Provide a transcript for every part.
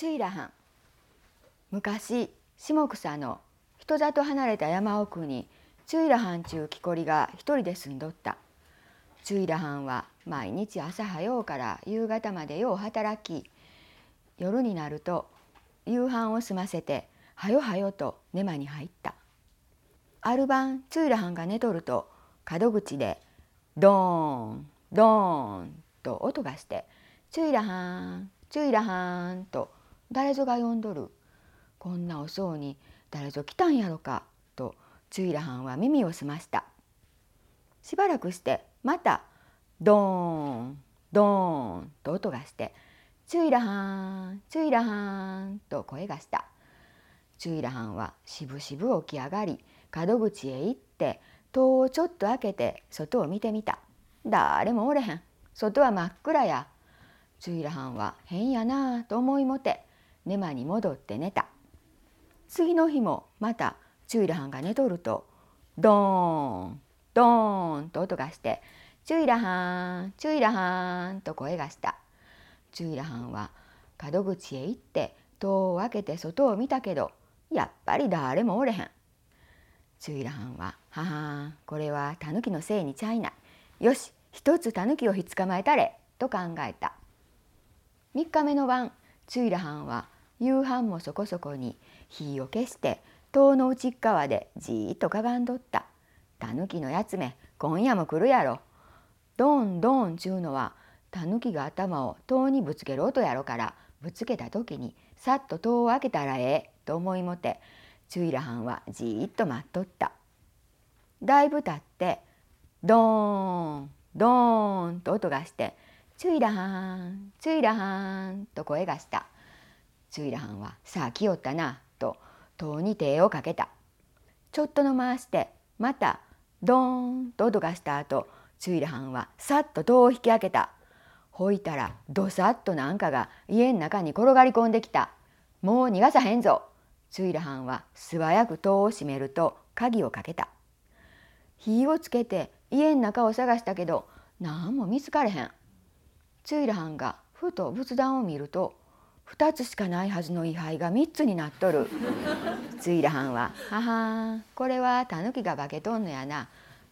チュイラハン。昔下草の人里離れた山奥にチュイラハンちゅう木こりが一人で住んどった。チュイラハンは毎日朝早うから夕方までよう働き夜になると夕飯を済ませてはよはよと寝間に入った。ある晩チュイラハンが寝とると門口でドーンドーンと音がして「チュイラハンチュイラハン」と誰ぞが呼んどる。こんな遅うに誰ぞ来たんやろか。とチュイラハンは耳を澄ました。しばらくしてまたドーンドーンと音がして「チュイラハンチュイラハン」と声がした。チュイラハンはしぶしぶ起き上がり門口へ行って戸をちょっと開けて外を見てみた。誰もおれへん。外は真っ暗や。チュイラハンは変やなあと思いもて寝間に戻って寝た。次の日もまたチュイラハンが寝とるとドーンドーンと音がして「チュイラハンチュイラハン」と声がした。チュイラハンは門口へ行って戸を開けて外を見たけどやっぱり誰もおれへん。チュイラハンは「ははんこれはタヌキのせいにちゃいない。よし一つタヌキをひっ捕まえたれ」と考えた。3日目の晩チュイラハンは夕飯もそこそこに火を消して塔の内側でじーっとかがんどった。タヌキのやつめ今夜も来るやろ。ドンドンちゅうのはタヌキが頭を塔にぶつける音やろからぶつけた時にさっと戸を開けたらええと思いもてチュイラハンはじーっと待っとった。だいぶ経ってドーンドーンと音がして「チュイラハンチュイラハン」と声がした。チュイラハンは「さあ来よったな」と塔に手をかけた。ちょっとの回してまたドーンと音がした後チュイラハンはさっと戸を引き開けた。ほいたらどさっとなんかが家の中に転がり込んできた。もう逃がさへんぞ。チュイラハンは素早く戸を閉めると鍵をかけた。火をつけて家の中を探したけど何も見つかれへん。チュイラハンがふと仏壇を見ると2つしかないはずの位牌が3つになっとる。チュイラハンは「ははこれはタヌキが化けとんのやな」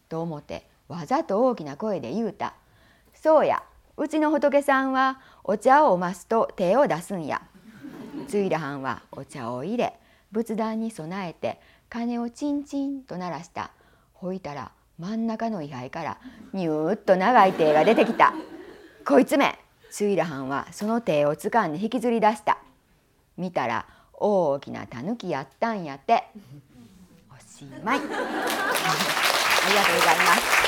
と思ってわざと大きな声で言うた「そうやうちの仏さんはお茶を増すと手を出すんや」チュイラハンはお茶を入れ仏壇に備えて鐘をチンチンと鳴らした。ほいたら真ん中の位牌からニューッと長い手が出てきた。こいつめスイラハンはその手を掴んで引きずり出した。見たら大きなタヌキやったんやって。おしまい。ありがとうございます。